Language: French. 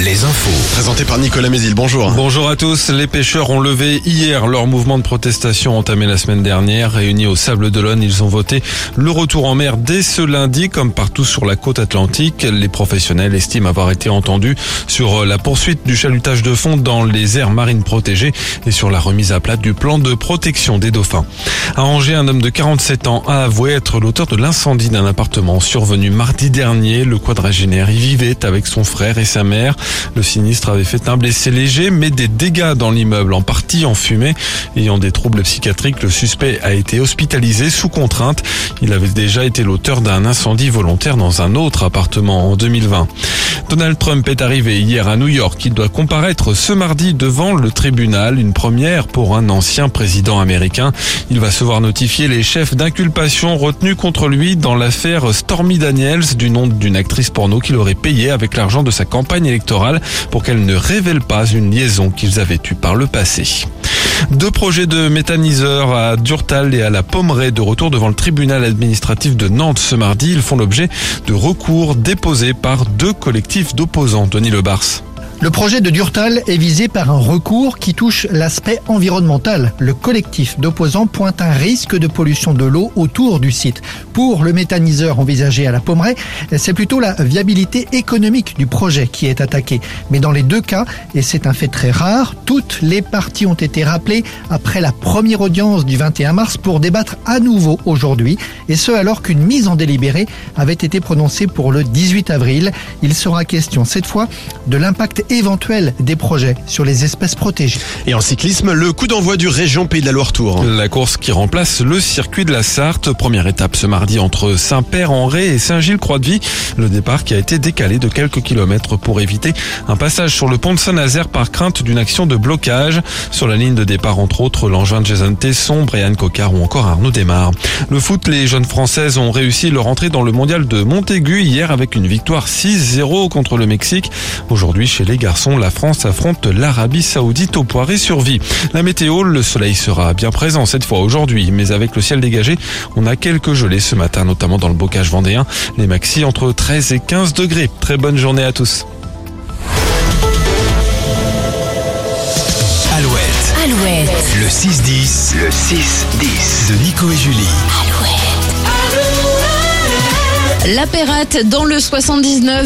les infos. Présenté par Nicolas Mézil, bonjour. Bonjour à tous. Les pêcheurs ont levé hier leur mouvement de protestation entamé la semaine dernière. Réunis au Sable d'Olonne, ils ont voté le retour en mer dès ce lundi, comme partout sur la côte atlantique. Les professionnels estiment avoir été entendus sur la poursuite du chalutage de fond dans les aires marines protégées et sur la remise à plat du plan de protection des dauphins. À Angers, un homme de 47 ans a avoué être l'auteur de l'incendie d'un appartement survenu mardi dernier. Le quadragénaire y vivait avec son frère et sa mère. Le sinistre avait fait un blessé léger, mais des dégâts dans l'immeuble, en partie en fumée. Ayant des troubles psychiatriques, le suspect a été hospitalisé sous contrainte. Il avait déjà été l'auteur d'un incendie volontaire dans un autre appartement en 2020. Donald Trump est arrivé hier à New York. Il doit comparaître ce mardi devant le tribunal, une première pour un ancien président américain. Il va se voir notifier les chefs d'inculpation retenus contre lui dans l'affaire Stormy Daniels, du nom d'une actrice porno qu'il aurait payé avec l'argent de sa campagne électorale pour qu'elle ne révèle pas une liaison qu'ils avaient eue par le passé. Deux projets de méthaniseurs à Durtal et à la Pommeraye de retour devant le tribunal administratif de Nantes ce mardi. Ils font l'objet de recours déposés par deux collectifs d'opposants. Denis Lebars. Le projet de Durtal est visé par un recours qui touche l'aspect environnemental. Le collectif d'opposants pointe un risque de pollution de l'eau autour du site. Pour le méthaniseur envisagé à la Pommeraye, c'est plutôt la viabilité économique du projet qui est attaquée. Mais dans les deux cas, et c'est un fait très rare, toutes les parties ont été rappelées après la première audience du 21 mars pour débattre à nouveau aujourd'hui, et ce alors qu'une mise en délibéré avait été prononcée pour le 18 avril. Il sera question cette fois de l'impact éventuel des projets sur les espèces protégées. Et en cyclisme, le coup d'envoi du Région Pays de la Loire Tour. La course qui remplace le circuit de la Sarthe. Première étape ce mardi entre Saint-Père-en-Ré et Saint-Gilles-Croix-de-Vie. Le départ qui a été décalé de quelques kilomètres pour éviter un passage sur le pont de Saint-Nazaire par crainte d'une action de blocage. Sur la ligne de départ, entre autres, l'engin de Jason Tesson, Brian Cocard ou encore Arnaud Desmar. Le foot, les jeunes françaises ont réussi leur entrée dans le mondial de Montaigu hier avec une victoire 6-0 contre le Mexique. Aujourd'hui, chez les garçons, la France affronte l'Arabie Saoudite au poiré sur vie. La météo, le soleil sera bien présent cette fois aujourd'hui, mais avec le ciel dégagé, on a quelques gelées ce matin, notamment dans le bocage vendéen. Les maxi entre 13 et 15 degrés. Très bonne journée à tous. Alouette, Alouette, le 6-10, le 6-10 de Nico et Julie. la Pérate dans le 79.